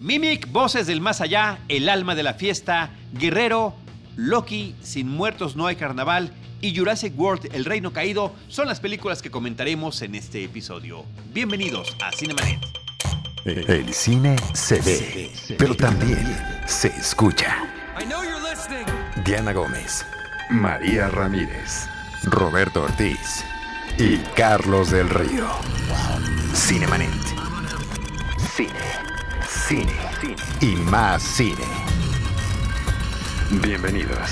Mimic, Voces del Más Allá, El Alma de la Fiesta, Guerrero, Loki, Sin Muertos No hay Carnaval y Jurassic World, El Reino Caído son las películas que comentaremos en este episodio. Bienvenidos a Cinemanet. El cine se ve, pero también se escucha. Diana Gómez, María Ramírez, Roberto Ortiz y Carlos del Río. Cinemanet. Cine, cine y más cine. Bienvenidos.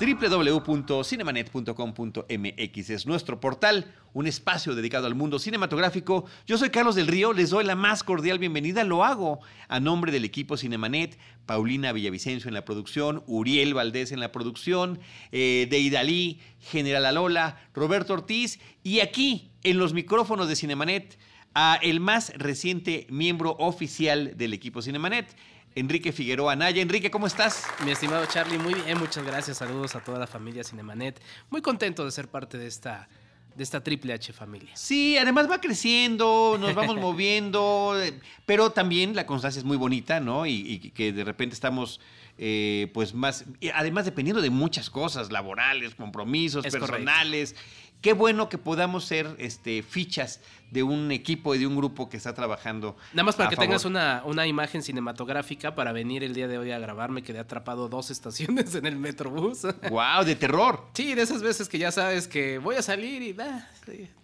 www.cinemanet.com.mx es nuestro portal, un espacio dedicado al mundo cinematográfico. Yo soy Carlos del Río, les doy la más cordial bienvenida. Lo hago a nombre del equipo Cinemanet, Paulina Villavicencio en la producción, Uriel Valdés en la producción, eh, Deidalí, General Alola, Roberto Ortiz y aquí en los micrófonos de Cinemanet a el más reciente miembro oficial del equipo Cinemanet. Enrique Figueroa Anaya. Enrique, ¿cómo estás? Mi estimado Charlie, muy bien, muchas gracias. Saludos a toda la familia Cinemanet. Muy contento de ser parte de esta, de esta Triple H familia. Sí, además va creciendo, nos vamos moviendo, eh, pero también la constancia es muy bonita, ¿no? Y, y que de repente estamos, eh, pues más, además dependiendo de muchas cosas, laborales, compromisos, Es personales. Qué bueno que podamos ser este, fichas de un equipo y de un grupo que está trabajando. Nada más para que favor. tengas una, una imagen cinematográfica para venir el día de hoy a grabar. Me quedé atrapado dos estaciones en el Metrobús. ¡Wow! De terror. Sí, de esas veces que ya sabes que voy a salir y ah, sí, sa-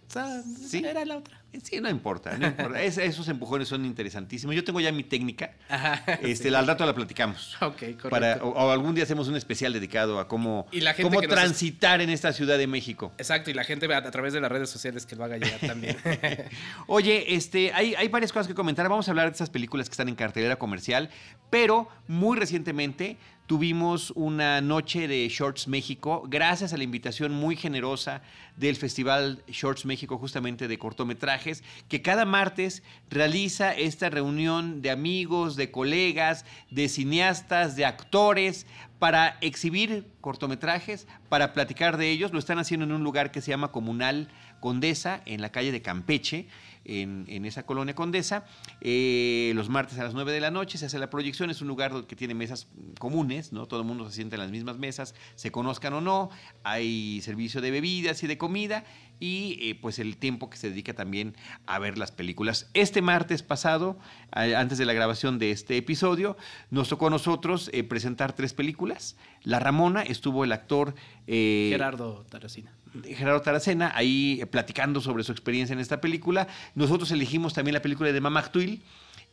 Sí. era la otra. Sí, no importa, no importa. Es- esos empujones son interesantísimos. Yo tengo ya mi técnica. Ajá. Este, sí. al rato la platicamos. Ok, correcto. Para, o, o algún día hacemos un especial dedicado a cómo, Y la gente cómo nos- transitar en esta Ciudad de México. Exacto, y la gente a, a través de las redes sociales que lo haga llegar también. Oye, este, hay, hay varias cosas que comentar. Vamos a hablar de esas películas que están en cartelera comercial, pero muy recientemente tuvimos una noche de Shorts México, gracias a la invitación muy generosa del Festival Shorts México, justamente de cortometrajes, que cada martes realiza esta reunión de amigos, de colegas, de cineastas, de actores, para exhibir cortometrajes, para platicar de ellos. Lo están haciendo en un lugar que se llama Comunal Condesa, en la calle de Campeche, en, esa colonia Condesa. Eh, los martes a las 9 de la noche se hace la proyección. Es un lugar que tiene mesas comunes, ¿no? Todo el mundo se sienta en las mismas mesas, se conozcan o no. Hay servicio de bebidas y de comida y eh, pues el tiempo que se dedica también a ver las películas. Este martes pasado, a- antes de la grabación de este episodio, nos tocó a nosotros eh, presentar tres películas. La Ramona estuvo el actor eh, Gerardo Taracina. Gerardo Taracena ahí eh, platicando sobre su experiencia en esta película. Nosotros elegimos también la película de Mama Tuil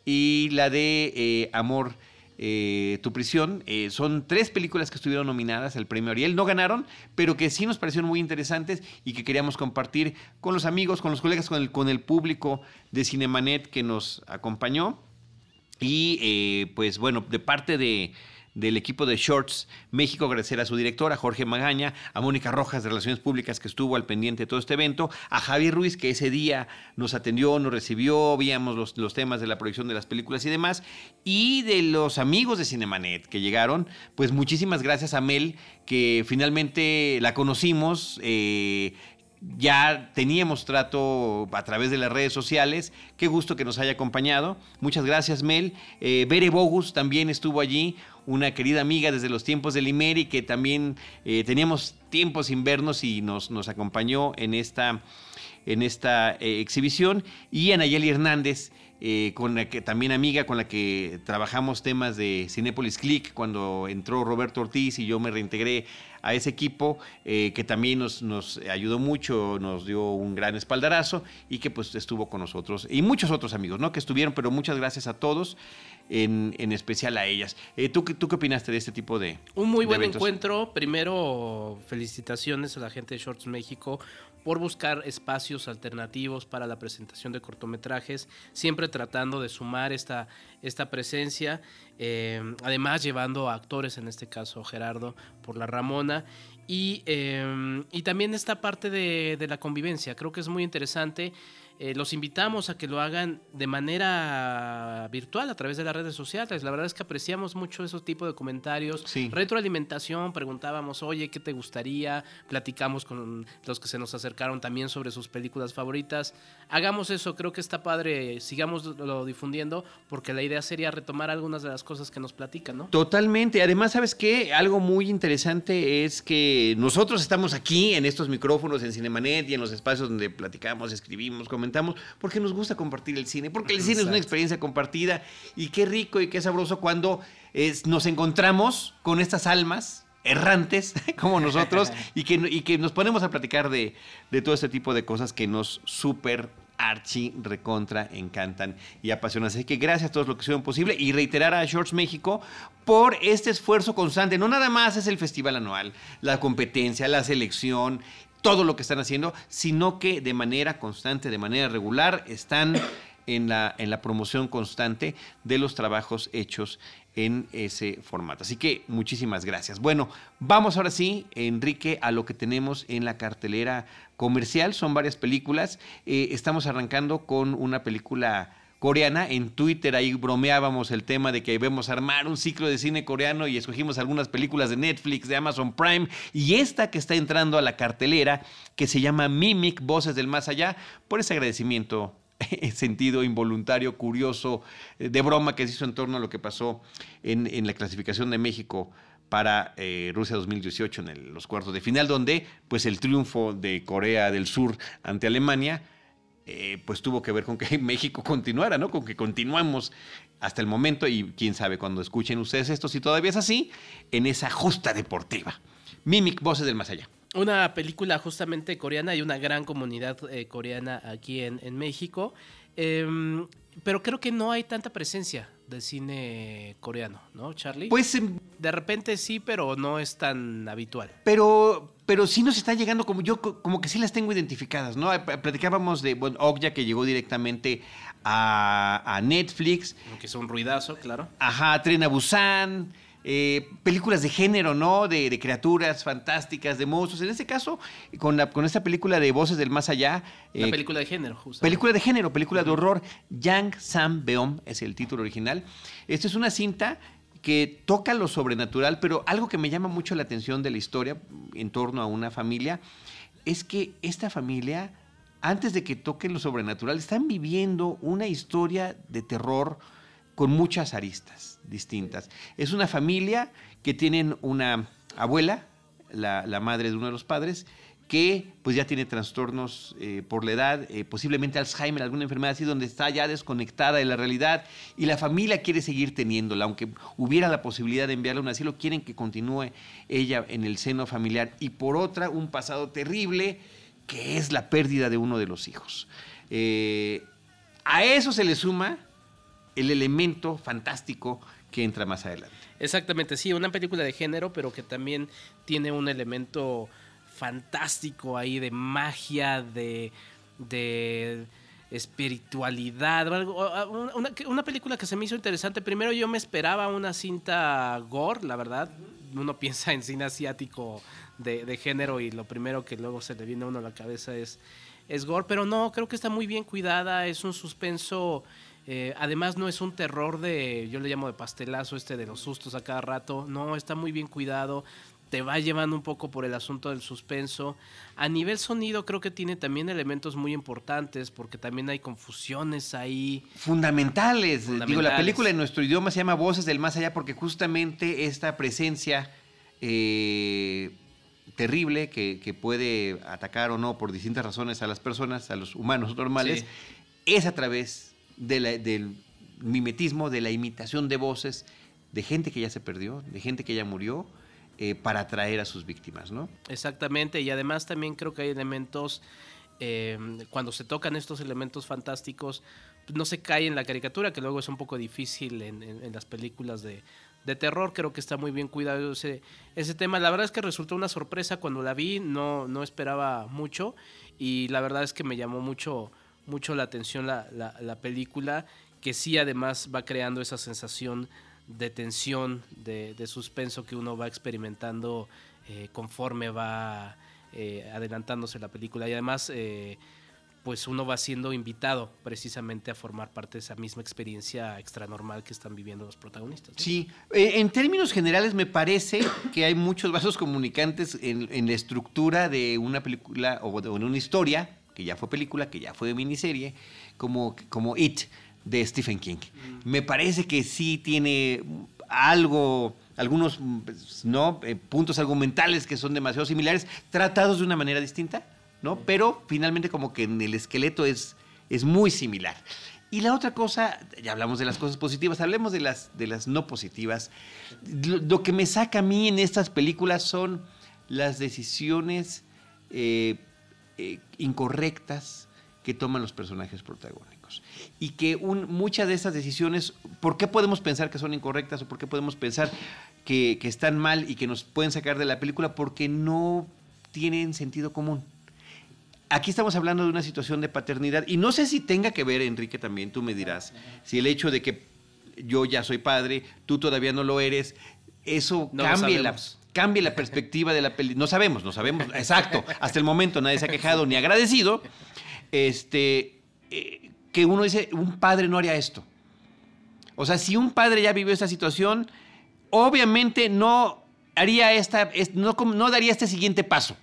y la de eh, Amor, eh, Tu Prisión. Eh, son tres películas que estuvieron nominadas al premio Ariel. No ganaron, pero que sí nos parecieron muy interesantes y que queríamos compartir con los amigos, con los colegas, con el, con el público de Cinemanet que nos acompañó. Y eh, pues bueno, de parte de, del equipo de Shorts México, agradecer a su directora, Jorge Magaña, a Mónica Rojas de Relaciones Públicas que estuvo al pendiente de todo este evento, a Javier Ruiz que ese día nos atendió, nos recibió, víamos los, los temas de la proyección de las películas y demás, y de los amigos de Cinemanet que llegaron, pues muchísimas gracias a Mel que finalmente la conocimos. eh, ya teníamos trato a través de las redes sociales. Qué gusto que nos haya acompañado. Muchas gracias, Mel. Eh, Bere Bogus también estuvo allí, una querida amiga desde los tiempos del Imeri, que también eh, teníamos tiempo sin vernos y nos, nos acompañó en esta, en esta eh, exhibición. Y Anayeli Hernández. eh, con la que también amiga con la que trabajamos temas de Cinépolis Click cuando entró Roberto Ortiz y yo me reintegré a ese equipo eh, que también nos, nos ayudó mucho, nos dio un gran espaldarazo y que pues estuvo con nosotros. Y muchos otros amigos, ¿no? Que estuvieron, pero muchas gracias a todos, en, en especial a ellas. Eh, ¿tú, qué- ¿Tú qué opinaste de este tipo de... Un muy de buen eventos? encuentro. Primero, felicitaciones a la gente de Shorts México por buscar espacios alternativos para la presentación de cortometrajes, siempre tratando de sumar esta, esta presencia, eh, además llevando a actores, en este caso Gerardo, por la Ramona, y, eh, y también esta parte de, de la convivencia, creo que es muy interesante. Eh, los invitamos a que lo hagan de manera virtual a través de las redes sociales. La verdad es que apreciamos mucho esos tipos de comentarios. Retroalimentación, preguntábamos, oye, ¿qué te gustaría? Platicamos con los que se nos acercaron también sobre sus películas favoritas. Hagamos eso, creo que está padre, sigamos lo difundiendo, porque la idea sería retomar algunas de las cosas que nos platican, ¿no? Totalmente. Además, ¿sabes qué? Algo muy interesante es que nosotros estamos aquí en estos micrófonos, en Cinemanet y en los espacios donde platicamos, escribimos, comentamos porque nos gusta compartir el cine, porque el cine es una experiencia compartida y qué rico y qué sabroso cuando nos encontramos con estas almas errantes como nosotros y que, que nos ponemos a platicar de, de todo este tipo de cosas que nos súper archi recontra encantan y apasionan. Así que gracias a todos los que hicieron posible y reiterar a Shorts México por este esfuerzo constante. No nada más es el festival anual, la competencia, la selección, todo lo que están haciendo, sino que de manera constante, de manera regular, están en la, en la promoción constante de los trabajos hechos en ese formato. Así que muchísimas gracias. Bueno, vamos ahora sí, Enrique, a lo que tenemos en la cartelera comercial. Son varias películas. Eh, estamos arrancando con una película coreana. En Twitter ahí bromeábamos el tema de que debemos armar un ciclo de cine coreano y escogimos algunas películas de Netflix, de Amazon Prime y esta que está entrando a la cartelera que se llama Mimic, Voces del Más Allá, por ese agradecimiento sentido involuntario, curioso, eh, de broma que se hizo en torno a lo que pasó en, la clasificación de México para eh, Rusia 2018 en los cuartos de final, donde pues el triunfo de Corea del Sur ante Alemania eh, pues tuvo que ver con que México continuara, ¿no? Con que continuamos hasta el momento y quién sabe cuando escuchen ustedes esto, si todavía es así, en esa justa deportiva. Mimic, Voces del Más Allá. Una película justamente coreana y una gran comunidad eh, coreana aquí en, en México. Em, pero creo que no hay tanta presencia de cine coreano, ¿no, Charlie? Pues em, de repente sí, pero no es tan habitual. Pero, pero sí nos está llegando como yo, como que sí las tengo identificadas, ¿no? Platicábamos de bueno, Okja que llegó directamente a, a Netflix. Que es un ruidazo, claro. Ajá, Tren a Busan. Eh, películas de género, ¿no? De, criaturas fantásticas, de monstruos. En este caso, con, la, con esta película de Voces del Más Allá. Una eh, película de género, justo. Película de género, película de horror. Yang Sam Beom es el título original. Esta es una cinta que toca lo sobrenatural, pero algo que me llama mucho la atención de la historia en torno a una familia es que esta familia, antes de que toque lo sobrenatural, están viviendo una historia de terror con muchas aristas distintas. Es una familia que tienen una abuela, la, madre de uno de los padres, que pues ya tiene trastornos eh, por la edad, eh, posiblemente Alzheimer, alguna enfermedad así, donde está ya desconectada de la realidad y la familia quiere seguir teniéndola, aunque hubiera la posibilidad de enviarla a un asilo, quieren que continúe ella en el seno familiar y por otra un pasado terrible que es la pérdida de uno de los hijos. Eh, a eso se le suma el elemento fantástico que entra más adelante. Exactamente, sí, una película de género, pero que también tiene un elemento fantástico ahí de magia, de, de espiritualidad. Una, una, película que se me hizo interesante. Primero yo me esperaba una cinta gore, la verdad. Uno piensa en cine asiático de, de género y lo primero que luego se le viene a uno a la cabeza es, es gore, pero no, creo que está muy bien cuidada, es un suspenso eh, además no es un terror de, yo le llamo de pastelazo este de los sustos a cada rato, no, está muy bien cuidado, te va llevando un poco por el asunto del suspenso. A nivel sonido creo que tiene también elementos muy importantes porque también hay confusiones ahí. Fundamentales. Digo, la película en nuestro idioma se llama Voces del Más Allá porque justamente esta presencia eh, terrible que, puede atacar o no por distintas razones a las personas, a los humanos normales, es a través del mimetismo, de la imitación de voces de gente que ya se perdió, de gente que ya murió, eh, para atraer a sus víctimas, ¿no? Exactamente, y además también creo que hay elementos, em, cuando se tocan estos elementos fantásticos, no se cae en la caricatura, que luego es un poco difícil en, las películas de, terror, creo que está muy bien cuidado ese, ese tema. La verdad es que resultó una sorpresa cuando la vi, no, no esperaba mucho, y la verdad es que me llamó mucho mucho la atención la, la, película, que sí además va creando esa sensación de tensión, de, suspenso que uno va experimentando eh, conforme va eh, adelantándose la película. Y además, eh, pues uno va siendo invitado precisamente a formar parte de esa misma experiencia extranormal que están viviendo los protagonistas. Sí, eh, en términos generales me parece que hay muchos vasos comunicantes en, la estructura de una película o de una historia, que ya fue película, que ya fue miniserie, como, como It de Stephen King. Mm. Me parece que sí tiene algo algunos ¿no? Eh, puntos argumentales que son demasiado similares, tratados de una manera distinta ¿no? Pero finalmente como que en el esqueleto es, es muy similar. Y la otra cosa, ya hablamos de las cosas positivas, hablemos de las, de las no positivas. Lo, que me saca a mí en estas películas son las decisiones eh, eh, incorrectas que toman los personajes protagónicos. Y que muchas de esas decisiones, ¿por qué podemos pensar que son incorrectas o por qué podemos pensar que, que están mal y que nos pueden sacar de la película? Porque no tienen sentido común aquí estamos hablando de una situación de paternidad y no sé si tenga que ver, Enrique, también tú me dirás, si el hecho de que yo ya soy padre, tú todavía no lo eres, eso cambia la, cambia la perspectiva de la película. No sabemos, no sabemos, exacto. Hasta el momento nadie se ha quejado ni agradecido. Este, eh, que uno dice, un padre no haría esto. O sea, si un padre ya vivió esta situación, obviamente no haría esta, no, no daría este siguiente paso.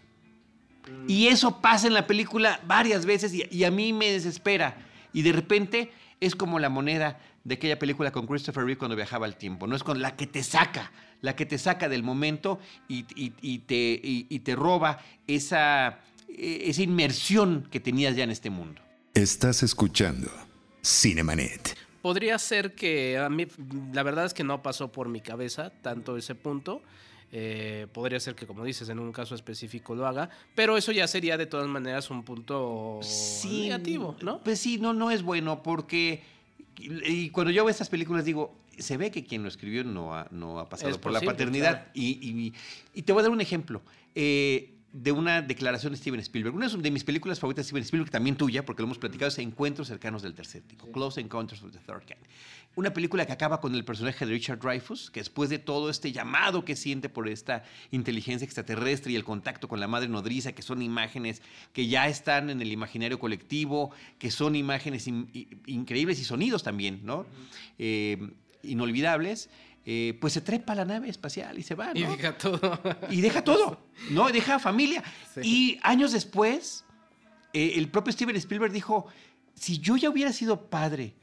Y eso pasa en la película varias veces y, a mí me desespera. Y de repente es como la moneda de aquella película con Christopher Reeve cuando viajaba al tiempo. No es con la que te saca, la que te saca del momento y, te, te, roba esa, e, esa inmersión que tenías ya en este mundo. Estás escuchando Cinemanet. Podría ser que a mí, la verdad es que no pasó por mi cabeza tanto ese punto. Eh, podría ser que, como dices, en un caso específico lo haga, pero eso ya sería de todas maneras un punto negativo, ¿no? Pues sí, no, no es bueno porque y cuando yo veo estas películas digo, se ve que quien lo escribió no ha, no ha pasado por la paternidad. Y, y, te voy a dar un ejemplo. Eh, de una declaración de Steven Spielberg. Una de mis películas favoritas de Steven Spielberg, también tuya, porque lo hemos platicado, es Encuentros cercanos del tercer tipo, Close Encounters of the Third Kind. Una película que acaba con el personaje de Richard Dreyfuss, que después de todo este llamado que siente por esta inteligencia extraterrestre y el contacto con la madre nodriza, que son imágenes que ya están en el imaginario colectivo, que son imágenes increíbles y sonidos también, ¿no? Eh, inolvidables. Eh, pues se trepa a la nave espacial y se va. ¿no? Y deja todo. Y deja todo, ¿no? Deja familia. Y años después, eh, el propio Steven Spielberg dijo, si yo ya hubiera sido padre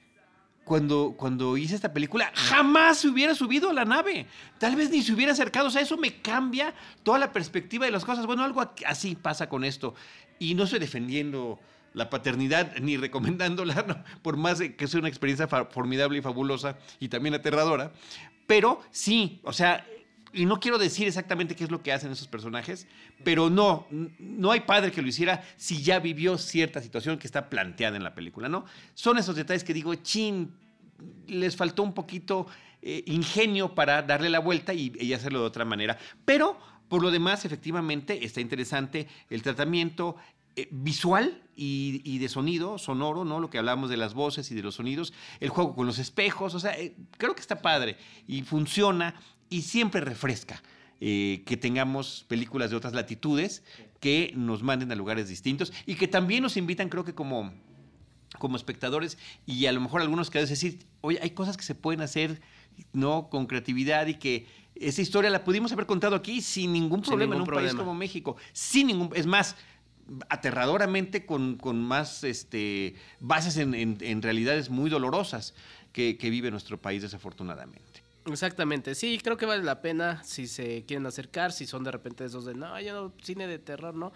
cuando, cuando hice esta película, jamás se hubiera subido a la nave. Tal vez ni se hubiera acercado. O sea, eso me cambia toda la perspectiva de las cosas. Bueno, algo así pasa con esto. Y no estoy defendiendo la paternidad ni recomendándola, por más que sea una experiencia formidable y fabulosa y también aterradora, pero sí, o sea, y no quiero decir exactamente qué es lo que hacen esos personajes, pero no, no hay padre que lo hiciera si ya vivió cierta situación que está planteada en la película, ¿no? Son esos detalles que digo, chin, les faltó un poquito eh, ingenio para darle la vuelta y, y hacerlo de otra manera. Pero por lo demás, efectivamente, está interesante el tratamiento, eh, visual y, de sonido, sonoro, ¿no? Lo que hablamos de las voces y de los sonidos, el juego con los espejos, o sea, eh, creo que está padre y funciona y siempre refresca. Eh, que tengamos películas de otras latitudes que nos manden a lugares distintos y que también nos invitan, creo que como, como espectadores, y a lo mejor algunos que decir, oye, hay cosas que se pueden hacer ¿no? con creatividad y que esa historia la pudimos haber contado aquí sin ningún problema en un país como México. Sin ningún, es más, aterradoramente con, más este, bases en, realidades muy dolorosas que, vive nuestro país desafortunadamente. Exactamente, sí, creo que vale la pena si se quieren acercar, si son de repente esos de, no, yo no, cine de terror, no,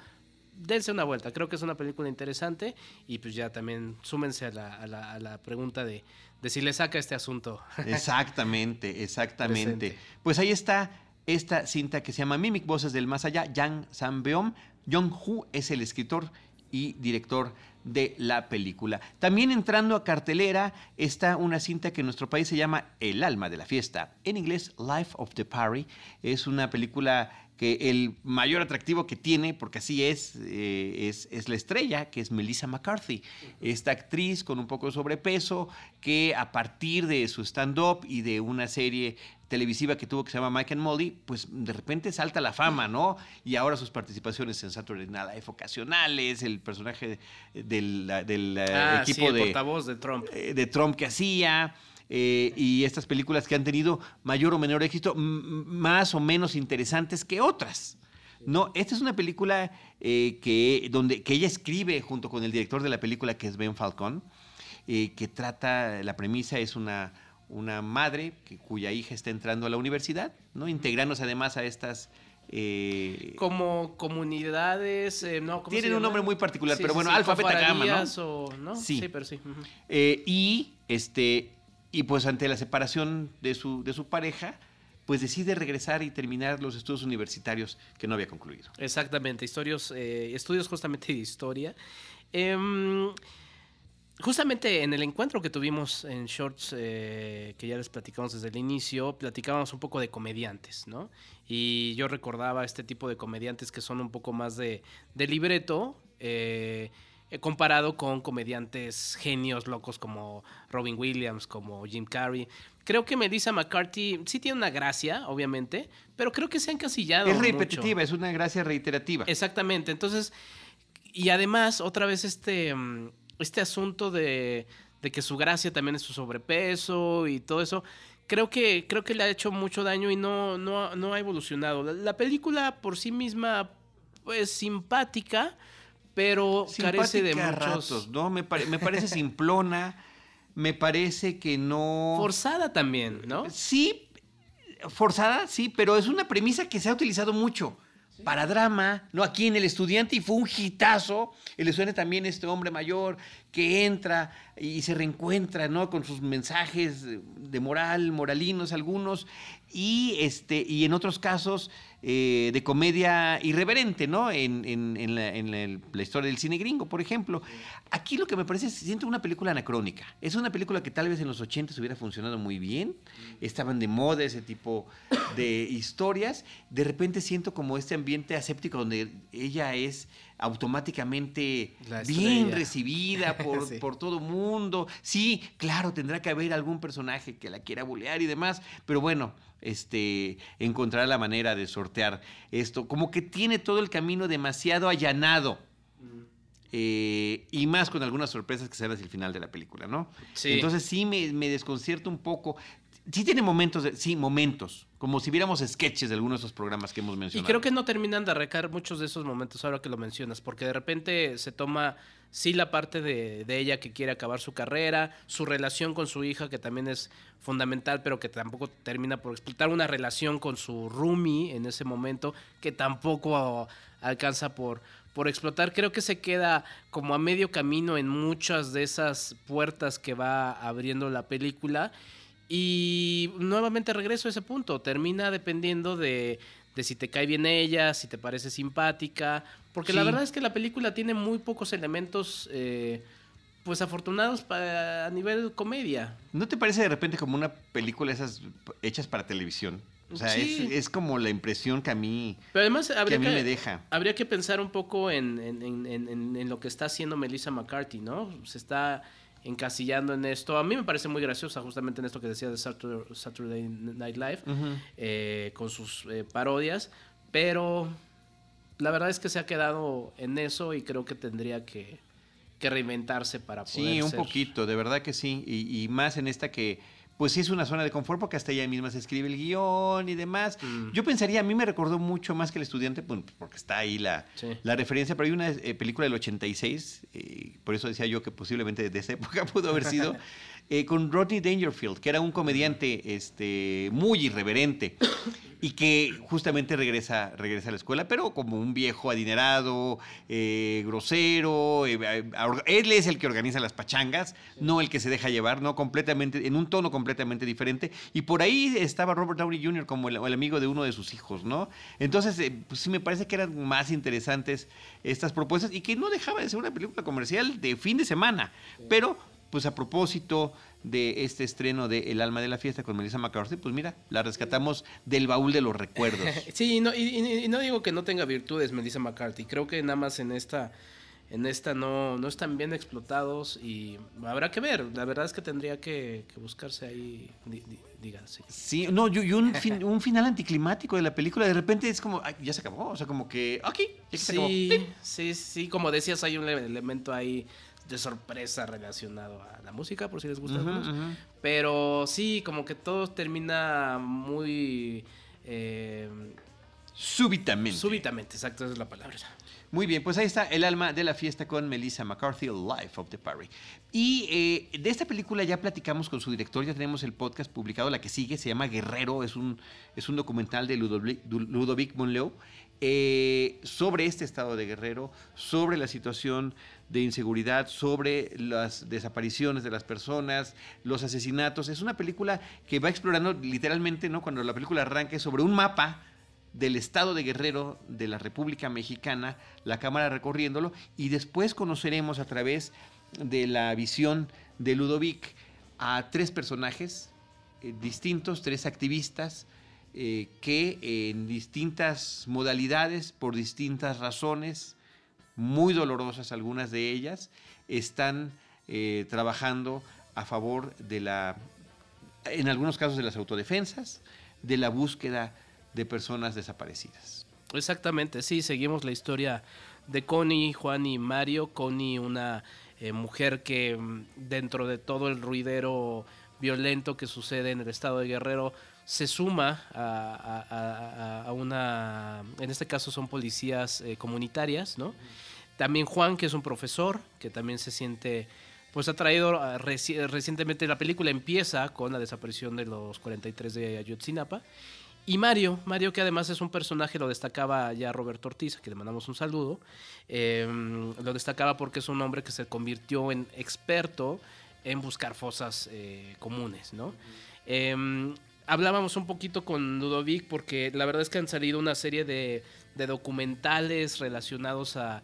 dense una vuelta, creo que es una película interesante y pues ya también súmense a la, pregunta de, de, si le saca este asunto. Exactamente, exactamente. Pues ahí está esta cinta que se llama Mimic Voces del Más Allá, Yang Sambeom, Jong Hu es el escritor y director de la película. También entrando a cartelera está una cinta que en nuestro país se llama El alma de la fiesta. En inglés, Life of the Party. Es una película que el mayor atractivo que tiene, porque así es, eh, es, es, la estrella, que es Melissa McCarthy, esta actriz con un poco de sobrepeso, que a partir de su stand-up y de una serie televisiva que tuvo que se llama Mike and Molly, pues de repente salta la fama, ¿no? Y ahora sus participaciones en Saturday Night Live ocasionales, el personaje del, del Ah, equipo sí, el de, portavoz de Trump. eh, de Trump que hacía. Eh, y estas películas que han tenido mayor o menor éxito, más o menos interesantes que otras. No, esta es una película eh, que, donde, que ella escribe junto con el director de la película, que es Ben Falcón, eh, que trata, la premisa es una, una madre que, cuya hija está entrando a la universidad, ¿no? integrándose además a estas... eh, Como comunidades, eh, no, ¿cómo se Tienen un nombre muy particular, Sí, pero bueno, sí, alfa, beta, gamma, ¿no? cofradías o- ¿no? Sí. Sí, pero sí. Eh, y este y pues ante la separación de su, de su pareja, pues decide regresar y terminar los estudios universitarios que no había concluido. Exactamente, historios, eh, estudios justamente de historia. Em, justamente en el encuentro que tuvimos en Shorts, eh, que ya les platicamos desde el inicio, platicábamos un poco de comediantes, ¿no? Y yo recordaba este tipo de comediantes que son un poco más de, de libreto, eh, eh, comparado con comediantes genios locos como Robin Williams, como Jim Carrey. Creo que Melissa McCarthy sí tiene una gracia, obviamente, pero creo que se ha encasillado. Es mucho. repetitiva, es una gracia reiterativa. Exactamente. Entonces, y además, otra vez este, mm, este asunto de, de que su gracia también es su sobrepeso y todo eso, creo que, creo que le ha hecho mucho daño y no, no, no ha evolucionado. La, la película por sí misma, pues simpática, pero carece de muchos... ratos, ¿no? Me, pare- me parece simplona, me parece que no... Forzada también, ¿no? Sí, forzada, sí, pero es una premisa que se ha utilizado mucho para drama, ¿no? Aquí en El Estudiante y fue un hitazo. El Estudiante también, este hombre mayor que entra y se reencuentra, ¿no? Con sus mensajes de moral, moralinos algunos, y, este, y en otros casos eh, de comedia irreverente, ¿no? En, en- en la, la historia del cine gringo, por ejemplo. Aquí lo que me parece es, siento una película anacrónica. Es una película que tal vez en los 80 hubiera funcionado muy bien. Estaban de moda ese tipo de historias. De repente siento como este ambiente aséptico donde ella es automáticamente bien recibida por, Sí. por todo mundo. Sí, claro, tendrá que haber algún personaje que la quiera bulear y demás, pero bueno, este, encontrará la manera de sortear esto. Como que tiene todo el camino demasiado allanado. Eh, y más con algunas sorpresas que se dan hacia el final de la película, ¿no? Sí. Entonces sí me, me desconcierta un poco. Sí tiene momentos, de- sí, momentos, como si viéramos sketches de algunos de esos programas que hemos Y mencionado. creo que no terminan de arrancar muchos de esos momentos ahora que lo mencionas, porque de repente se toma, sí, la parte de, de ella que quiere acabar su carrera, su relación con su hija, que también es fundamental, pero que tampoco termina por explotar, una relación con su roomie en ese momento, que tampoco alcanza por, por explotar. Creo que se queda como a medio camino en muchas de esas puertas que va abriendo la película. Y nuevamente regreso a ese punto. Termina dependiendo de, de si te cae bien ella, si te parece simpática. Porque la verdad es que la película tiene muy pocos elementos, eh, pues afortunados para, a nivel comedia. ¿No te parece de repente como una película esas hechas para televisión? O sea, Sí. es, es como la impresión que a mí, Pero además que habría a mí que, me deja. habría que pensar un poco en- en- en lo que está haciendo Melissa McCarthy, ¿no? Se está encasillando en esto. A mí me parece muy graciosa justamente en esto que decía de Saturday, Night Live. Eh, con sus eh, parodias, pero la verdad es que se ha quedado en eso y creo que tendría que, que reinventarse para poder Sí, un ser- poquito, de verdad que sí. Y, y más en esta que, pues sí es una zona de confort porque hasta ella misma se escribe el guion y demás. Mm. Yo pensaría, a mí me recordó mucho más que el estudiante, bueno, porque está ahí la, Sí. la referencia, pero hay una eh, película del 86, eh, por eso decía yo que posiblemente de esa época pudo haber sido, eh, con Rodney Dangerfield, que era un comediante este, muy irreverente y que justamente regresa, regresa a la escuela, pero como un viejo adinerado, grosero. él es el que organiza las pachangas, no el que se deja llevar, no completamente, en un tono completamente diferente. Y por ahí estaba Robert Downey Jr. como el, el amigo de uno de sus hijos, ¿no? Entonces, eh, pues sí me parece que eran más interesantes estas propuestas y que no dejaba de ser una película comercial de fin de semana, pero pues a propósito de este estreno de El alma de la fiesta con Melissa McCarthy, pues mira, la rescatamos del baúl de los recuerdos. Sí, no, y, y- y no digo que no tenga virtudes Melissa McCarthy, creo que nada más en esta en esta no, no están bien explotados y habrá que ver, la verdad es que tendría que, que buscarse ahí, di- di- dígase. Sí, no, y un, fin- un final anticlimático de la película, de repente es como, "Ay, ya se acabó, o sea, como que, ok, ya que se acabó. Sí, sí, sí, como decías, hay un ele- elemento ahí de sorpresa relacionado a la música, por si les gusta. algunos. ujú. Pero sí, como que todo termina muy eh, Súbitamente. súbitamente, exacto, esa es la palabra. Muy bien, pues ahí está El alma de la fiesta con Melissa McCarthy, Life of the Party. Y eh, de esta película ya platicamos con su director, ya tenemos el podcast publicado, la que sigue, se llama Guerrero, es un, es un documental de Ludovic, Ludovic Monleo eh, sobre este estado de Guerrero, sobre la situación de inseguridad, sobre las desapariciones de las personas, los asesinatos. Es una película que va explorando literalmente, ¿no? Cuando la película arranque sobre un mapa del estado de Guerrero de la República Mexicana, la cámara recorriéndolo, y después conoceremos a través de la visión de Ludovic a tres personajes eh, distintos, tres activistas, eh, que en distintas modalidades, por distintas razones, muy dolorosas algunas de ellas, están eh, trabajando a favor de la, en algunos casos de las autodefensas, de la búsqueda de personas desaparecidas. Exactamente, sí, seguimos la historia de Connie, Juan y Mario. Connie, una eh, mujer que mm, dentro de todo el ruidero violento que sucede en el estado de Guerrero, se suma a, una, en este caso son policías eh, comunitarias, ¿no? También Juan, que es un profesor, que también se siente, pues ha traído ah, reci- recientemente, la película empieza con la desaparición de los 43 de Ayotzinapa. Y Mario, Mario que además es un personaje, lo destacaba ya Roberto Ortiz, a quien le mandamos un saludo, eh, lo destacaba porque es un hombre que se convirtió en experto en buscar fosas eh, comunes, ¿no? Eh, hablábamos un poquito con Ludovic porque la verdad es que han salido una serie de, documentales relacionados a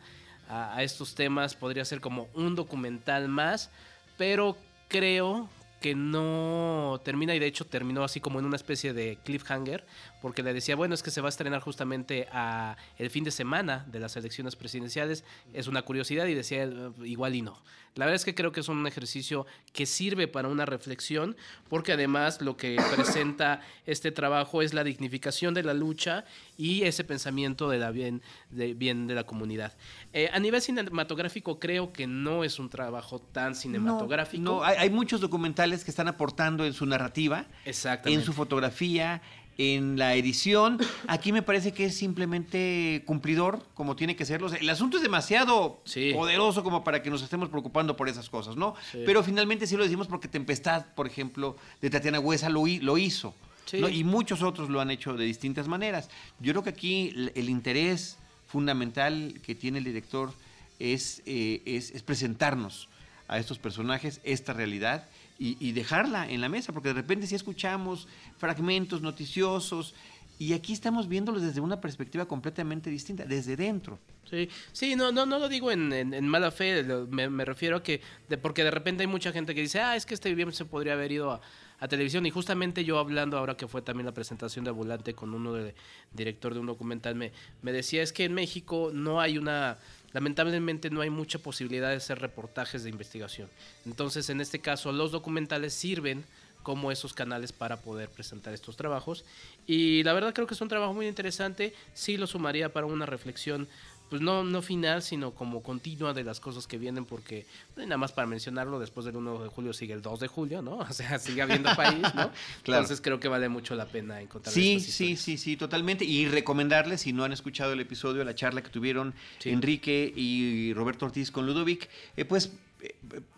estos temas, podría ser como un documental más, pero creo que no termina y de hecho terminó así como en una especie de cliffhanger porque le decía bueno es que se va a estrenar justamente a el fin de semana de las elecciones presidenciales es una curiosidad y decía "Eh, igual y no la verdad es que creo que es un ejercicio que sirve para una reflexión porque además lo que presenta este trabajo es la dignificación de la lucha y ese pensamiento de la bien de bien de la comunidad. Eh, a nivel cinematográfico creo que no es un trabajo tan cinematográfico. No, hay, hay muchos documentales que están aportando en su narrativa, Exactamente. en su fotografía, en la edición. Aquí me parece que es simplemente cumplidor, como tiene que serlo. O sea, el asunto es demasiado Sí. poderoso como para que nos estemos preocupando por esas cosas, ¿no? Sí. Pero finalmente sí lo decimos porque Tempestad, por ejemplo, de Tatiana Huesa lo, hi- lo hizo. Sí. ¿no? Y muchos otros lo han hecho de distintas maneras. Yo creo que aquí el, el interés fundamental que tiene el director es, eh, es, es presentarnos a estos personajes esta realidad y, y dejarla en la mesa, porque de repente sí escuchamos fragmentos noticiosos y aquí estamos viéndolos desde una perspectiva completamente distinta, desde dentro. Sí, sí, no, no, no lo digo en, en- mala fe, me, refiero a que, de, porque de repente hay mucha gente que dice, ah, es que este bien se podría haber ido a, a televisión. Y justamente yo hablando ahora que fue también la presentación de Volante con uno de director de un documental, me, me decía, es que en México no hay una, lamentablemente no hay mucha posibilidad de hacer reportajes de investigación. Entonces, en este caso, los documentales sirven como esos canales para poder presentar estos trabajos. Y la verdad creo que es un trabajo muy interesante. Sí lo sumaría para una reflexión, pues no, no final, sino como continua de las cosas que vienen, porque nada más para mencionarlo, después del 1 de julio sigue el 2 de julio, ¿no? O sea, sigue habiendo país, ¿no? Claro. Entonces creo que vale mucho la pena encontrar Sí, sí, sí, sí, totalmente. Y recomendarles, si no han escuchado el episodio, la charla que tuvieron Sí. Enrique y Roberto Ortiz con Ludovic, eh, pues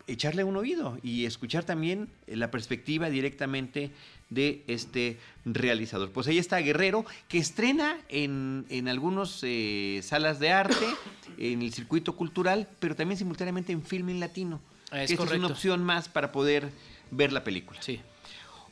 echarle un oído y escuchar también eh, la perspectiva directamente de este realizador. Pues ahí está Guerrero, que estrena en, en algunas salas de arte, en el circuito cultural, pero también simultáneamente en Filming Latino. Es que esta es una correcto. opción más para poder ver la película. Sí,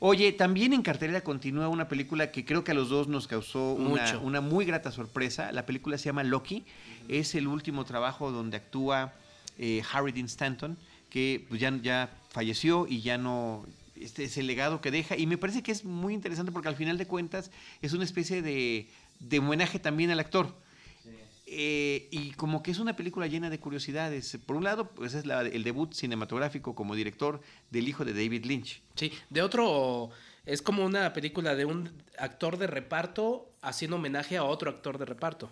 Oye, también en cartelera continúa una película que creo que a los dos nos causó una, una muy grata sorpresa. La película se llama Loki. Es el último trabajo donde actúa eh, Harry Dean Stanton, que pues, ya, ya falleció y ya no, este es el legado que deja. Y me parece que es muy interesante porque al final de cuentas es una especie de, de homenaje también al actor. Eh, y como que es una película llena de curiosidades. Por un lado, pues es la- el debut cinematográfico como director del hijo de David Lynch. Sí, de otro, es como una película de un actor de reparto haciendo homenaje a otro actor de reparto.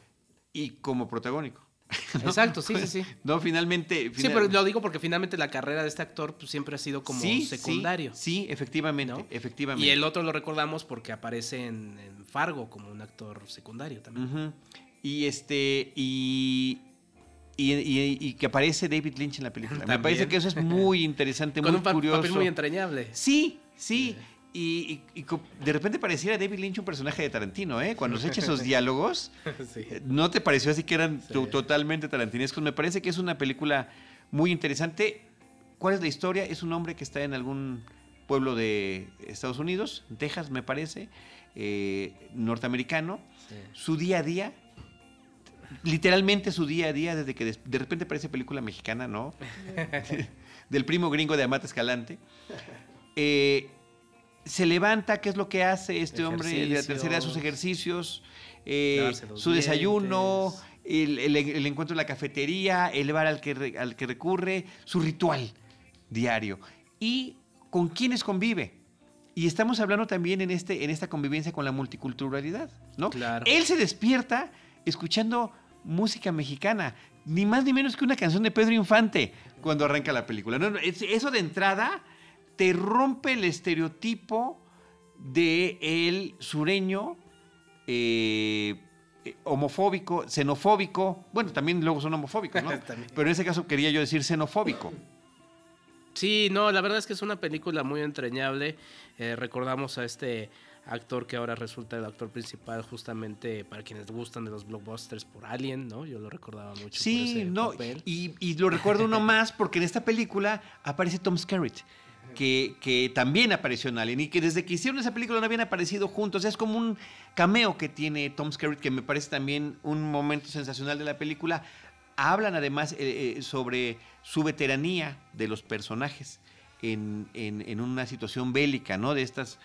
Y como protagónico. Exacto, sí, sí, sí. No, finalmente... Sí, pero lo digo porque finalmente la carrera de este actor pues, siempre ha sido como Sí, secundario. Sí, efectivamente, ¿no? efectivamente. Y el otro lo recordamos porque aparece en, en Fargo como un actor secundario también. Y este, y, y, y- y que aparece David Lynch en la película. Me parece que eso es muy interesante, Con muy un curioso. papel muy entrañable. Sí, sí. Y, y- y de repente pareciera David Lynch un personaje de Tarantino, ¿eh? Cuando se echa esos diálogos, Sí. eh, ¿no te pareció así que eran Sí. to- totalmente tarantinescos? Me parece que es una película muy interesante. ¿Cuál es la historia? Es un hombre que está en algún pueblo de Estados Unidos, Texas, me parece, eh, norteamericano. Sí. Su día a día, literalmente su día a día, desde que de, de repente parece película mexicana, ¿no? Del primo gringo de Amata Escalante. Eh, se levanta, ¿qué es lo que hace este hombre? La tercera de sus ejercicios, eh, su desayuno, el, el- el encuentro en la cafetería, el bar al que, al que recurre, su ritual diario. ¿Y con quiénes convive? Y estamos hablando también en, este, en esta convivencia con la multiculturalidad, ¿no? Claro. Él se despierta escuchando música mexicana, ni más ni menos que una canción de Pedro Infante cuando arranca la película. No, no, es- eso de entrada te rompe el estereotipo de el sureño eh, eh, homofóbico, xenofóbico. Bueno, también luego son homofóbicos, ¿no? Pero en ese caso quería yo decir xenofóbico. Sí, no, la verdad es que es una película muy entrañable. Eh, recordamos a este actor que ahora resulta el actor principal justamente para quienes gustan de los blockbusters por Alien, ¿no? Yo lo recordaba mucho por Sí, ese no, papel. y, y lo recuerdo uno más porque en esta película aparece Tom Skerritt, que, también apareció en Alien y que desde que hicieron esa película no habían aparecido juntos. Es como un cameo que tiene Tom Skerritt que me parece también un momento sensacional de la película. Hablan además eh, eh, sobre su veteranía de los personajes en una situación bélica, ¿no? De estas,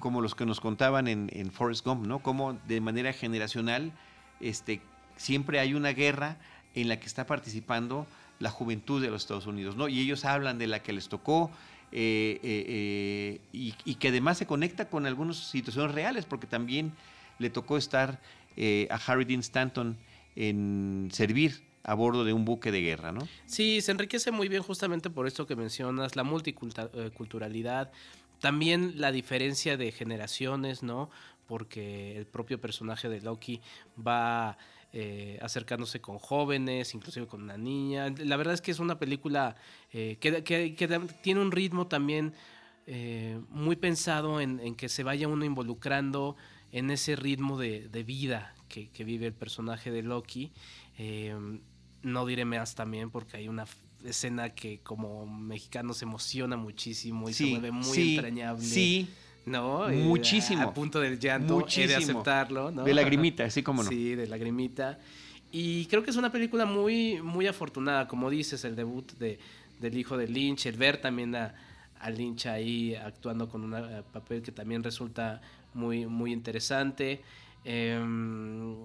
como los que nos contaban en, en Forrest Gump, ¿no? Como de manera generacional, este, siempre hay una guerra en la que está participando la juventud de los Estados Unidos, ¿no? Y ellos hablan de la que les tocó eh, eh, eh, y, y que además se conecta con algunas situaciones reales, porque también le tocó estar a Harry Dean Stanton en servir a bordo de un buque de guerra, ¿no? Sí, se enriquece muy bien justamente por esto que mencionas, la multiculturalidad, también la diferencia de generaciones, ¿no? Porque el propio personaje de Loki va eh, acercándose con jóvenes, inclusive con una niña. La verdad es que es una película eh, que, que- que tiene un ritmo también eh, muy pensado en, en que se vaya uno involucrando en ese ritmo de, de vida que, que vive el personaje de Loki. Eh, no diré más también porque hay una escena que como mexicano se emociona muchísimo y se vuelve muy sí, entrañable. Sí, ¿no? Eh, muchísimo. A, punto del llanto, de aceptarlo, ¿no? de lagrimita, así como no. Sí, de lagrimita. Y creo que es una película muy, muy afortunada, como dices, el debut de, del hijo de Lynch, el ver también a, a Lynch ahí actuando con un eh, papel que también resulta muy, muy interesante. Em,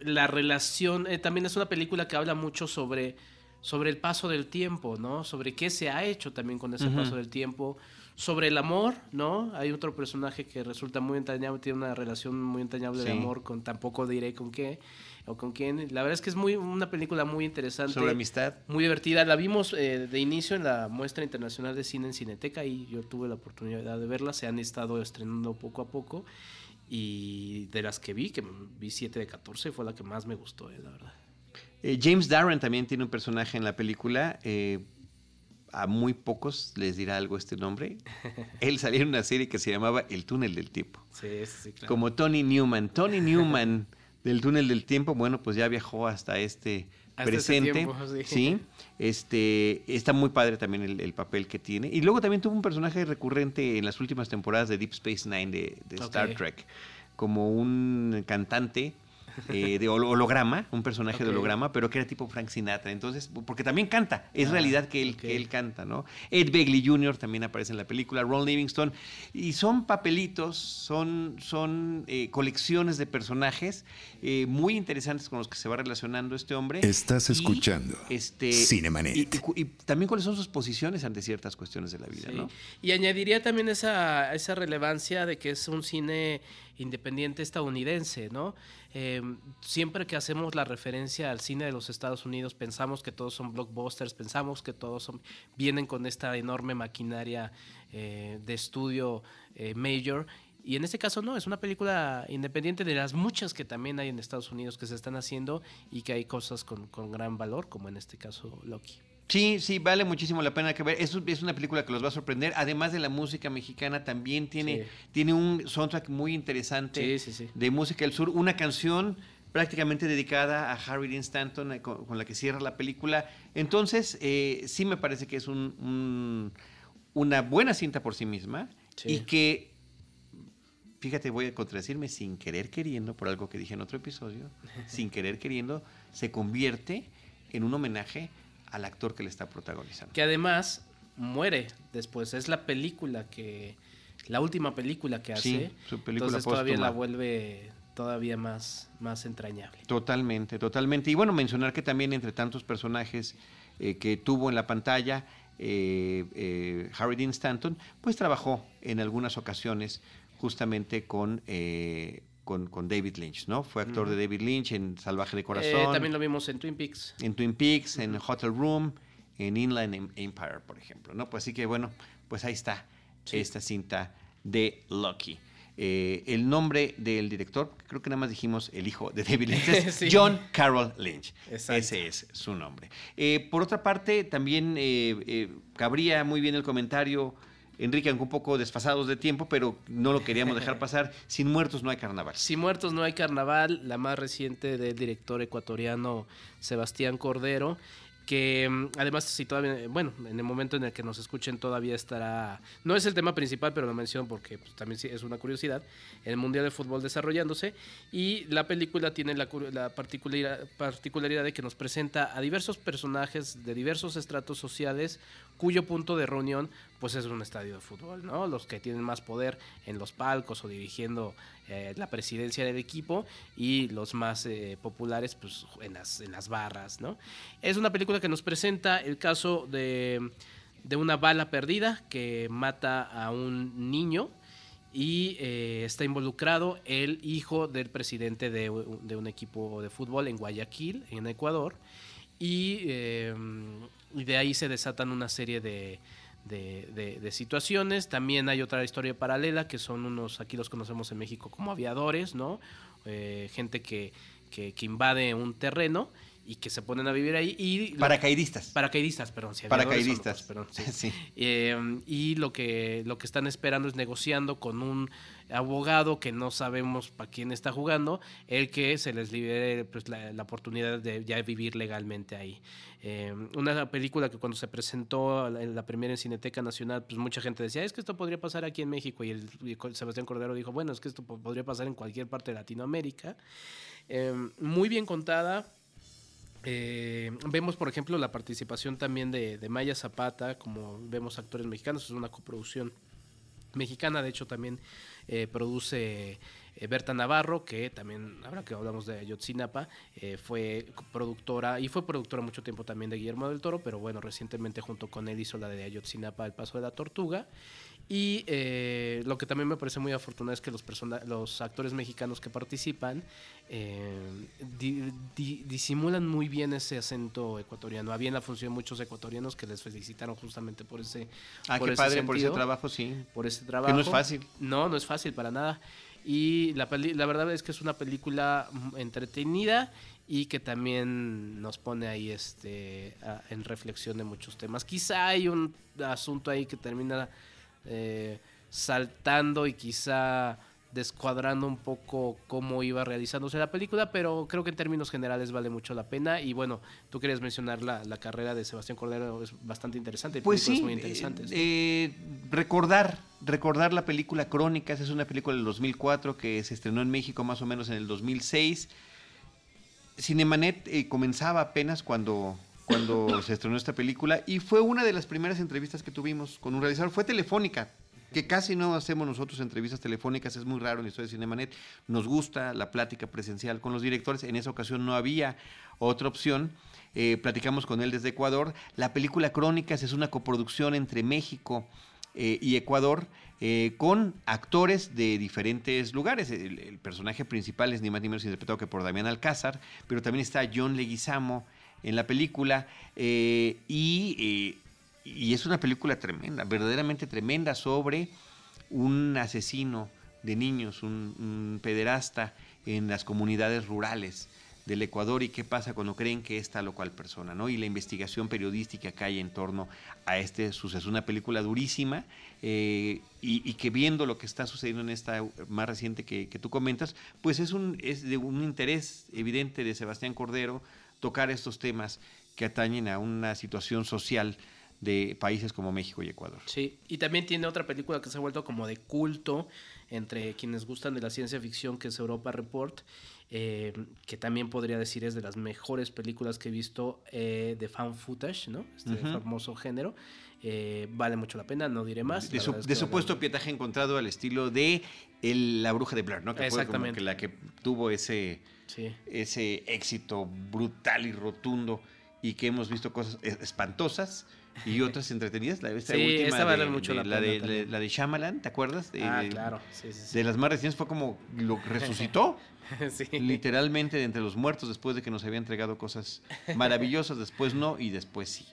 la relación, eh, también es una película que habla mucho sobre, sobre el paso del tiempo, ¿no? Sobre qué se ha hecho también con ese paso del tiempo, sobre el amor, ¿no? Hay otro personaje que resulta muy entrañable, tiene una relación muy entrañable de amor con tampoco diré con qué o con quién. La verdad es que es muy una película muy interesante. Sobre amistad. Muy divertida. La vimos eh, de inicio en la muestra internacional de cine en Cineteca y yo tuve la oportunidad de verla. Se han estado estrenando poco a poco. Y de las que vi, que vi 7 de 14, fue la que más me gustó, eh, la verdad. Eh, James Darren también tiene un personaje en la película. A muy pocos les dirá algo este nombre. Él salía en una serie que se llamaba El túnel del tiempo. Sí, sí, sí, claro. Como Tony Newman. Tony Newman del túnel del tiempo, bueno, pues ya viajó hasta este Hasta ese presente. tiempo, sí. sí. Este, está muy padre también el, el papel que tiene. Y luego también tuvo un personaje recurrente en las últimas temporadas de Deep Space Nine de, de Star. Trek. Como un cantante eh, de hol- holograma, un personaje de holograma, pero que era tipo Frank Sinatra. Entonces, porque también canta, es realidad que él, que él canta, ¿no? Ed Begley Jr. también aparece en la película, Ron Livingston, y son papelitos, son, son eh, colecciones de personajes eh, muy interesantes con los que se va relacionando este hombre. Estás Y, escuchando este, Cinemanet. Y, y también cuáles son sus posiciones ante ciertas cuestiones de la vida, Sí. ¿no? Y añadiría también esa, esa relevancia de que es un cine independiente estadounidense, ¿no? Eh, siempre que hacemos la referencia al cine de los Estados Unidos, pensamos que todos son blockbusters, pensamos que todos son, vienen con esta enorme maquinaria eh, de estudio eh, major. Y en este caso no, es una película independiente de las muchas que también hay en Estados Unidos que se están haciendo y que hay cosas con gran valor, como en este caso Loki. Sí, sí, vale muchísimo la pena que ver. Es, es una película que los va a sorprender. Además de la música mexicana, también tiene, Sí. tiene un soundtrack muy interesante Sí, sí, sí. de música del sur. Una canción prácticamente dedicada a Harry Dean Stanton, eh, con, con la que cierra la película. Entonces, eh, sí me parece que es un- un- una buena cinta por sí misma y que, fíjate, voy a contradecirme sin querer queriendo, por algo que dije en otro episodio, sin querer queriendo, se convierte en un homenaje al actor que le está protagonizando. que además muere después. Es la película que. La última película que hace. Sí, su película entonces todavía la vuelve todavía más, más entrañable. Totalmente, totalmente. Y bueno, mencionar que también entre tantos personajes eh, que tuvo en la pantalla, eh, eh, Harry Dean Stanton, pues trabajó en algunas ocasiones justamente con, con, con David Lynch, ¿no? Fue actor de David Lynch en Salvaje de Corazón, Eh, también lo vimos en Twin Peaks. en Twin Peaks, en Hotel Room, en Inland Em- Empire, por ejemplo, ¿no? Pues así que bueno, pues ahí está Sí. esta cinta de Lucky. Eh, el nombre del director, creo que nada más dijimos el hijo de David Lynch, es Sí. John Carroll Lynch. Exacto. Ese es su nombre. Eh, por otra parte, también eh, cabría muy bien el comentario, Enrique, aunque un poco desfasados de tiempo, pero no lo queríamos dejar pasar. Sin muertos no hay carnaval. Si muertos no hay carnaval, la más reciente del director ecuatoriano Sebastián Cordero, que mm, además si todavía, bueno, en el momento en el que nos escuchen todavía estará, no es el tema principal, pero lo menciono porque pues, también es una curiosidad, el Mundial de Fútbol desarrollándose y la película tiene la, la particular- particularidad de que nos presenta a diversos personajes de diversos estratos sociales cuyo punto de reunión pues es un estadio de fútbol, ¿no? Los que tienen más poder en los palcos o dirigiendo eh, la presidencia del equipo y los más eh, populares pues en las, en las barras, ¿no? Es una película que nos presenta el caso de, de una bala perdida que mata a un niño y eh, está involucrado el hijo del presidente de, de un equipo de fútbol en Guayaquil, en Ecuador, y, eh, y de ahí se desatan una serie de, de- de- de situaciones. También hay otra historia paralela, que son unos, aquí los conocemos en México como aviadores, ¿no? Eh, gente que, que, que invade un terreno y que se ponen a vivir ahí. Y lo- Paracaidistas. paracaidistas, perdón. Paracaidistas. otros, perdón, sí. Sí. Eh, y lo que, lo que están esperando es negociando con un abogado que no sabemos para quién está jugando, el que se les libere pues, la, oportunidad de ya vivir legalmente ahí. Eh, una película que cuando se presentó en la primera en Cineteca Nacional, pues mucha gente decía, es que esto podría pasar aquí en México. Y, el, Sebastián Cordero dijo, bueno, es que esto po- podría pasar en cualquier parte de Latinoamérica. Eh, muy bien contada. Eh, vemos, por ejemplo, la participación también de Maya Zapata, como vemos actores mexicanos, es una coproducción mexicana, de hecho también eh, produce eh, Berta Navarro, que también, ahora que hablamos de Ayotzinapa, eh, fue productora y fue productora mucho tiempo también de Guillermo del Toro, pero bueno, recientemente junto con él hizo la de Ayotzinapa, El Paso de la Tortuga. Y eh, lo que también me parece muy afortunado es que los, los actores mexicanos que participan eh, di- di- disimulan muy bien ese acento ecuatoriano. Había en la función muchos ecuatorianos que les felicitaron justamente por ese, Ah, por qué ese padre por ese trabajo, sí. por ese trabajo. no es fácil. No, no es fácil para nada. Y la, peli- la verdad es que es una película mm, entretenida y que también nos pone ahí este en reflexión de muchos temas. Quizá hay un asunto ahí que termina eh, saltando y quizá descuadrando un poco cómo iba realizándose la película, pero creo que en términos generales vale mucho la pena. Y bueno, tú querías mencionar la, la carrera de Sebastián Cordero, es bastante interesante. Pues sí, muy interesantes. eh, eh, recordar, recordar la película Crónicas, es una película del 2004 que se estrenó en México más o menos en el 2006. Cinemanet eh, comenzaba apenas cuando, cuando se estrenó esta película y fue una de las primeras entrevistas que tuvimos con un realizador. Fue telefónica, que casi no hacemos nosotros entrevistas telefónicas, es muy raro en la historia de Cinemanet. Nos gusta la plática presencial con los directores. En esa ocasión no había otra opción. Eh, platicamos con él desde Ecuador. La película Crónicas es una coproducción entre México eh, y Ecuador eh, con actores de diferentes lugares. El, el, personaje principal es ni más ni menos interpretado que por Damián Alcázar, pero también está John Leguizamo en la película y, y, es una película tremenda, verdaderamente tremenda sobre un asesino de niños, un, pederasta en las comunidades rurales del Ecuador y qué pasa cuando creen que es tal o cual persona, ¿no? Y la investigación periodística que hay en torno a este suceso. Una película durísima eh, y, y, que viendo lo que está sucediendo en esta más reciente que, que, tú comentas, pues es, un, es de un interés evidente de Sebastián Cordero tocar estos temas que atañen a una situación social de países como México y Ecuador. Sí, y también tiene otra película que se ha vuelto como de culto entre quienes gustan de la ciencia ficción, que es Europa Report, eh, que también podría decir es de las mejores películas que he visto eh, de fan footage, ¿no? Este uh -huh. famoso género. Eh, vale mucho la pena, no diré más. De, su, de supuesto pietaje encontrado al estilo de el, La Bruja de Blair, ¿no? Que Exactamente. fue como que la que tuvo ese, sí. ese éxito brutal y rotundo y que hemos visto cosas espantosas y otras entretenidas. La, esta sí, última vale de, mucho de, la, de, la, de Shyamalan, ¿te acuerdas? De, ah, claro. Sí, sí. De las más recientes fue como lo resucitó. sí. Literalmente de entre los muertos después de que nos había entregado cosas maravillosas, después no y después sí.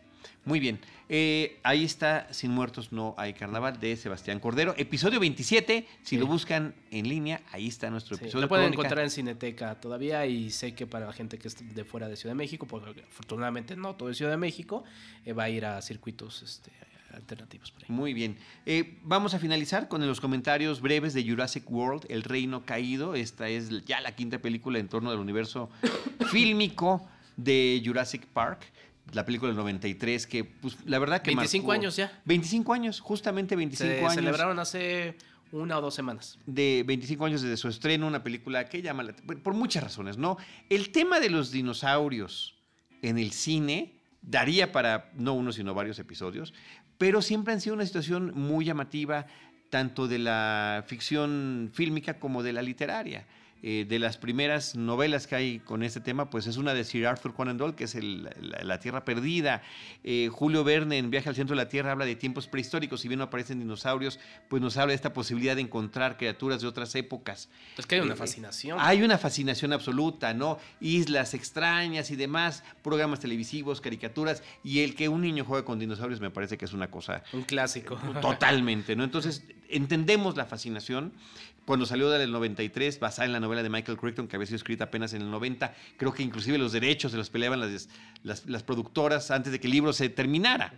Muy bien, eh, ahí está Sin Muertos No Hay Carnaval de Sebastián Cordero, episodio 27, si sí. lo buscan en línea, ahí está nuestro sí, episodio. Lo pueden Crónica. encontrar en Cineteca todavía y sé que para la gente que es de fuera de Ciudad de México, porque afortunadamente no todo es Ciudad de México, eh, va a ir a circuitos este, alternativos. Por ahí. Muy bien. Eh, vamos a finalizar con los comentarios breves de Jurassic World, El Reino Caído. Esta es ya la quinta película en torno del universo fílmico de Jurassic Park. La película del 93, que pues, la verdad que 25 marcó, años ya. 25 años, justamente 25 Se años. celebraron hace una o dos semanas. De 25 años desde su estreno, una película que llama la, por muchas razones, ¿no? El tema de los dinosaurios en el cine daría para no uno sino varios episodios, pero siempre han sido una situación muy llamativa tanto de la ficción fílmica como de la literaria. Eh, de las primeras novelas que hay con este tema, pues es una de Sir Arthur Conan Doyle, que es el, la, la, Tierra Perdida. Eh, Julio Verne en Viaje al Centro de la Tierra habla de tiempos prehistóricos, si bien no aparecen dinosaurios, pues nos habla de esta posibilidad de encontrar criaturas de otras épocas. Es que hay una eh, fascinación. Hay una fascinación absoluta, ¿no? Islas extrañas y demás, programas televisivos, caricaturas, y el que un niño juegue con dinosaurios me parece que es una cosa... Un clásico. Totalmente, ¿no? Entonces, entendemos la fascinación. Cuando salió del 93, basada en la novela de Michael Crichton, que había sido escrita apenas en el 90, creo que inclusive los derechos se los peleaban las, las, las productoras antes de que el libro se terminara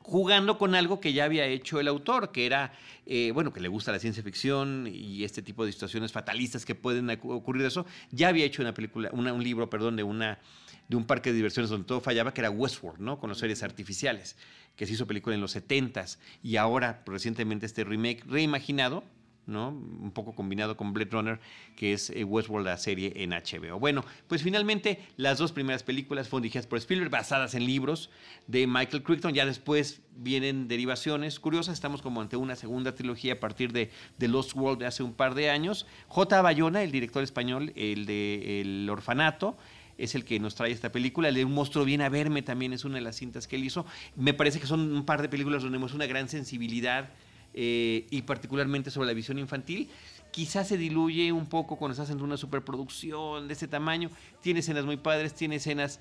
jugando con algo que ya había hecho el autor, que era, eh, bueno, que le gusta la ciencia ficción y este tipo de situaciones fatalistas que pueden ocurrir eso, ya había hecho una película, una, un libro, perdón, de una de un parque de diversiones donde todo fallaba, que era Westworld, ¿no? Con los series artificiales, que se hizo película en los 70s y ahora recientemente este remake reimaginado, ¿no? Un poco combinado con Blade Runner, que es eh, Westworld, la serie en HBO. Bueno, pues finalmente las dos primeras películas fueron dirigidas por Spielberg, basadas en libros de Michael Crichton. Ya después vienen derivaciones curiosas. Estamos como ante una segunda trilogía a partir de The Lost World de hace un par de años. J. Bayona, el director español, el de El Orfanato, es el que nos trae esta película. El de Un monstruo viene a verme también es una de las cintas que él hizo. Me parece que son un par de películas donde tenemos una gran sensibilidad eh, y particularmente sobre la visión infantil. Quizás se diluye un poco cuando estás en una superproducción de este tamaño. Tiene escenas muy padres, tiene escenas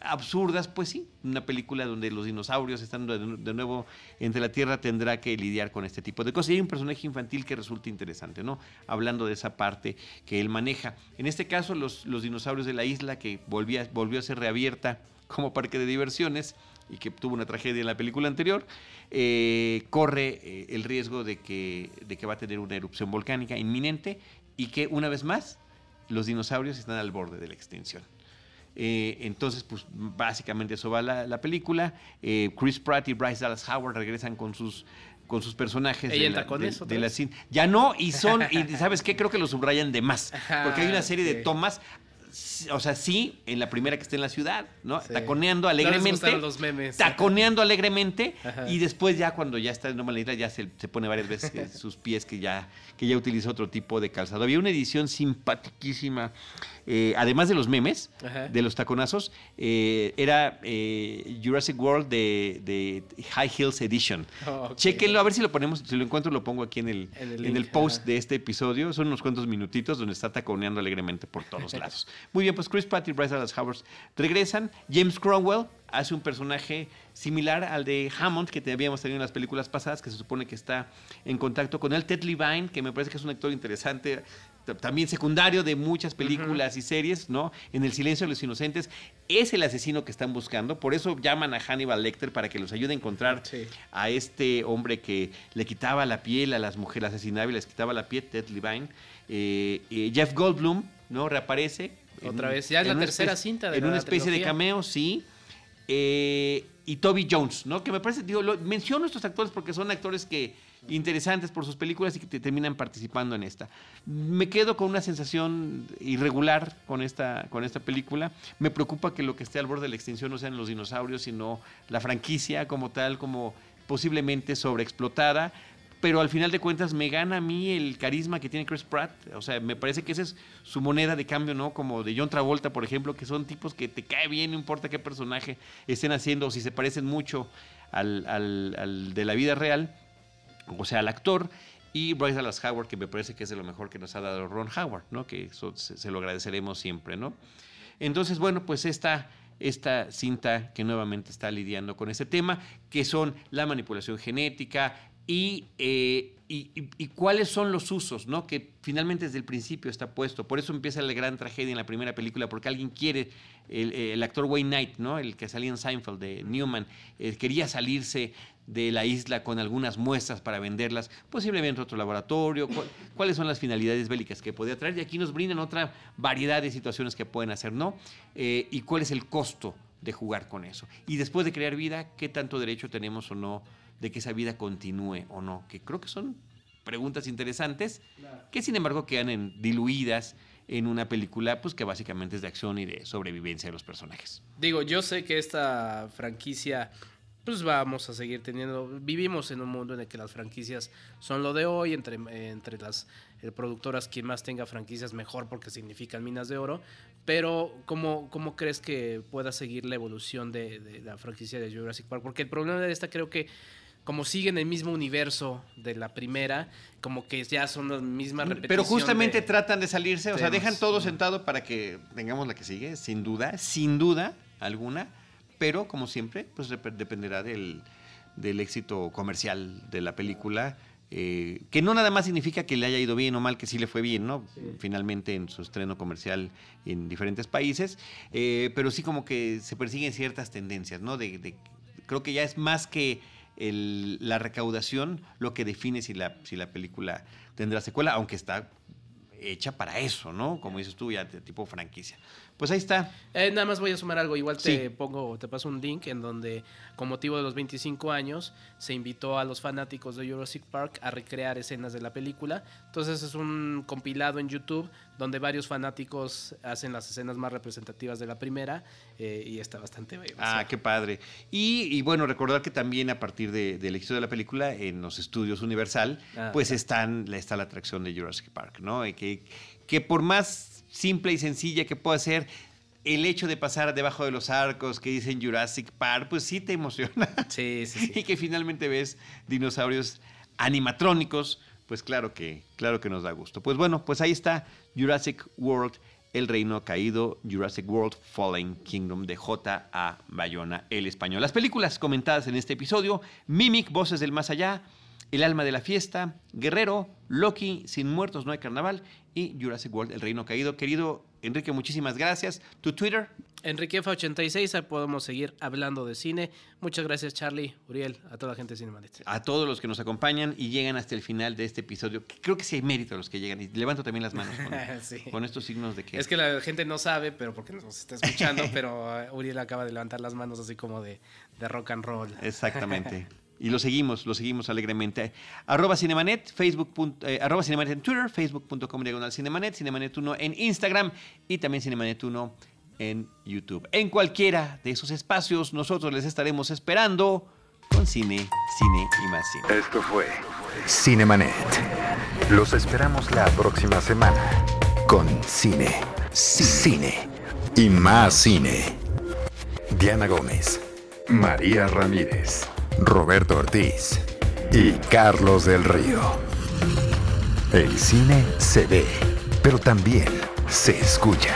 absurdas, pues sí, una película donde los dinosaurios están de, de, nuevo entre la Tierra tendrá que lidiar con este tipo de cosas. Y hay un personaje infantil que resulta interesante, ¿no? Hablando de esa parte que él maneja. En este caso, los, los dinosaurios de la isla, que volvía, volvió a ser reabierta como parque de diversiones y que tuvo una tragedia en la película anterior, eh, corre eh, el riesgo de que, de que va a tener una erupción volcánica inminente y que una vez más los dinosaurios están al borde de la extinción. Eh, entonces, pues básicamente eso va la, la película. Chris Pratt y Bryce Dallas Howard regresan con sus con sus personajes ¿Ella de, la, de, eso, de la cine. Ya no, y son, y sabes qué, creo que lo subrayan de más. Porque hay una serie de tomas o sea, sí, en la primera que está en la ciudad, ¿no? Sí. Taconeando No les alegremente. gustaron los memes. Taconeando alegremente. Ajá. Y después ya cuando ya está en Norma la Isla, ya se, se pone varias veces eh, sus pies que ya, que ya utiliza otro tipo de calzado. Había una edición simpaticísima. eh, además de los memes, Ajá. de los taconazos, eh, era eh, Jurassic World de, de High Heels Edition. Oh. Chequenlo, a ver si lo ponemos, si lo encuentro lo pongo aquí en el, En el en el link, post ajá. de este episodio. Son unos cuantos minutitos donde está taconeando alegremente por todos lados. Muy bien, pues Chris Pratt y Bryce Dallas Howard regresan. James Cromwell hace un personaje similar al de Hammond que te habíamos tenido en las películas pasadas, que se supone que está en contacto con él. Ted Levine, que me parece que es un actor interesante, también secundario de muchas películas y series, ¿no? En El silencio de los inocentes, es el asesino que están buscando. Por eso llaman a Hannibal Lecter para que los ayude a encontrar Sí. a este hombre que le quitaba la piel a las mujeres, asesinaba y les quitaba la piel, Ted Levine. Eh, eh, Jeff Goldblum, ¿no? Reaparece. Otra en- vez, ya es en la tercera especie- cinta de En la una especie de cameo, sí. Eh, y Toby Jones, ¿no? Que me parece, digo, lo- menciono estos actores porque son actores que interesantes por sus películas y que te terminan participando en esta. Me quedo con una sensación irregular con esta, con esta película. Me preocupa que lo que esté al borde de la extinción no sean los dinosaurios, sino la franquicia como tal, como posiblemente sobreexplotada. Pero al final de cuentas me gana a mí el carisma que tiene Chris Pratt. O sea, me parece que esa es su moneda de cambio, ¿no? Como de John Travolta, por ejemplo, que son tipos que te cae bien, no importa qué personaje estén haciendo, o si se parecen mucho al, al- de la vida real, o sea, al actor. Y Bryce Dallas Howard, que me parece que es de lo mejor que nos ha dado Ron Howard, ¿no? Que eso se, lo agradeceremos siempre, ¿no? Entonces, bueno, pues esta, esta cinta que nuevamente está lidiando con ese tema, que son la manipulación genética y, eh, y, cuáles son los usos, ¿no? Que finalmente desde el principio está puesto. Por eso empieza la gran tragedia en la primera película, porque alguien quiere, el, actor Wayne Knight, ¿no? El que salía en Seinfeld de Newman, eh, quería salirse de la isla con algunas muestras para venderlas, posiblemente otro laboratorio, cu- cuáles son las finalidades bélicas que podía traer, y aquí nos brindan otra variedad de situaciones que pueden hacer, ¿no? Eh, y cuál es el costo de jugar con eso. Y después de crear vida, ¿qué tanto derecho tenemos o no de que esa vida continúe o no? Que creo que son preguntas interesantes, que sin embargo quedan en- diluidas en una película pues que básicamente es de acción y de sobrevivencia de los personajes. Digo, yo sé que esta franquicia, pues vamos a seguir teniendo. Vivimos en un mundo en el que las franquicias son lo de hoy, entre, entre las eh, productoras, quien más tenga franquicias mejor porque significan minas de oro. Pero, ¿cómo, cómo crees que pueda seguir la evolución de, de la franquicia de Jurassic Park? Porque el problema de esta creo que. Como sigue en el mismo universo de la primera, como que ya son las mismas repeticiones. Pero justamente tratan de salirse, o sea, dejan todo sentado para que tengamos la que sigue, sin duda, sin duda alguna, pero como siempre, pues dep- dependerá del, del éxito comercial de la película, eh, que no nada más significa que le haya ido bien o mal, que sí le fue bien, ¿no? Finalmente en su estreno comercial en diferentes países, eh, pero sí como que se persiguen ciertas tendencias, ¿no? De, de- creo que ya es más que el- la recaudación lo que define si la, si la película tendrá secuela, aunque está hecha para eso, ¿no? Como dices tú, ya de tipo franquicia. Pues ahí está. Eh, nada más voy a sumar algo. Igual te Sí. pongo, te paso un link en donde, con motivo de los 25 años, se invitó a los fanáticos de Jurassic Park a recrear escenas de la película. Entonces es un compilado en YouTube donde varios fanáticos hacen las escenas más representativas de la primera eh, y está bastante bien. Ah, qué padre. Y, y bueno, recordar que también a partir de- del éxito de la película, en los estudios Universal, Ah, pues están, está la atracción de Jurassic Park, ¿no? Y que, que por más simple y sencilla que pueda ser, el hecho de pasar debajo de los arcos que dicen Jurassic Park, pues sí te emociona. Sí, sí, sí. y que finalmente ves dinosaurios animatrónicos, pues claro que, claro que nos da gusto. Pues bueno, pues ahí está Jurassic World, El Reino Caído, Jurassic World Fallen Kingdom de J.A. Bayona, el español. Las películas comentadas en este episodio, Mimic, Voces del Más Allá, El Alma de la Fiesta, Guerrero, Loki, Sin Muertos No hay Carnaval y Jurassic World, El Reino Caído. Querido Enrique, muchísimas gracias. Tu Twitter, Enriquefa86, ahí podemos seguir hablando de cine. Muchas gracias, Charlie, Uriel, a toda la gente de Cinemanet. a todos los que nos acompañan y llegan hasta el final de este episodio. Creo que sí hay mérito a los que llegan. Y levanto también las manos con, Sí. con estos signos de que... Es que la gente no sabe, pero porque nos está escuchando, pero eh, Uriel acaba de levantar las manos así como de, de rock and roll. Exactamente. y lo seguimos, lo seguimos alegremente. Arroba Cinemanet, Facebook, eh, arroba Cinemanet en Twitter, facebook.com diagonal Cinemanet, Cinemanet1 en Instagram y también Cinemanet1 en YouTube. En cualquiera de esos espacios nosotros les estaremos esperando con cine, cine y más cine. Esto fue Cinemanet. Los esperamos la próxima semana con cine, cine y más cine. Diana Gómez, María Ramírez, Roberto Ortiz y Carlos del Río. El cine se ve, pero también se escucha.